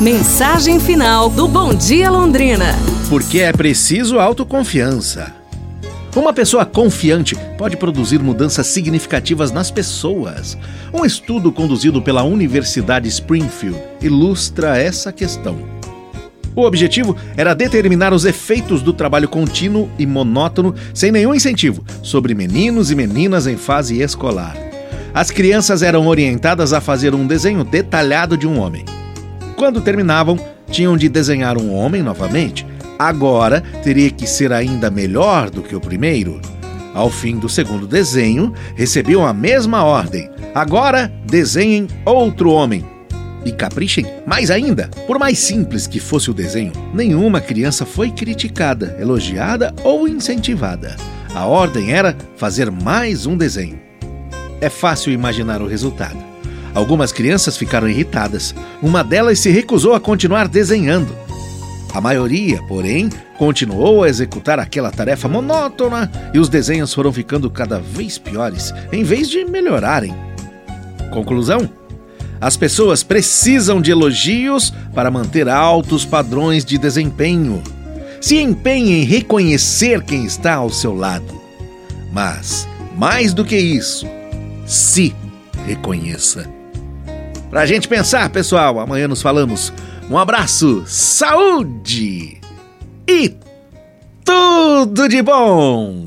Mensagem final do Bom Dia Londrina. Porque é preciso autoconfiança. Uma pessoa confiante pode produzir mudanças significativas nas pessoas. Um estudo conduzido pela Universidade Springfield ilustra essa questão. O objetivo era determinar os efeitos do trabalho contínuo e monótono, sem nenhum incentivo, sobre meninos e meninas em fase escolar. As crianças eram orientadas a fazer um desenho detalhado de um homem. Quando terminavam, tinham de desenhar um homem novamente Agora teria que ser ainda melhor do que o primeiro. Ao fim do segundo desenho, recebiam a mesma ordem. Agora desenhem outro homem. E caprichem mais ainda. Por mais simples que fosse o desenho, nenhuma criança foi criticada, elogiada ou incentivada. A ordem era fazer mais um desenho. É fácil imaginar o resultado. Algumas crianças ficaram irritadas. Uma delas se recusou a continuar desenhando. A maioria, porém, continuou a executar aquela tarefa monótona e os desenhos foram ficando cada vez piores, em vez de melhorarem. Conclusão? As pessoas precisam de elogios para manter altos padrões de desempenho. Se empenhe em reconhecer quem está ao seu lado. Mas, mais do que isso, se reconheça. Pra gente pensar, pessoal, amanhã nos falamos. Um abraço, saúde e tudo de bom!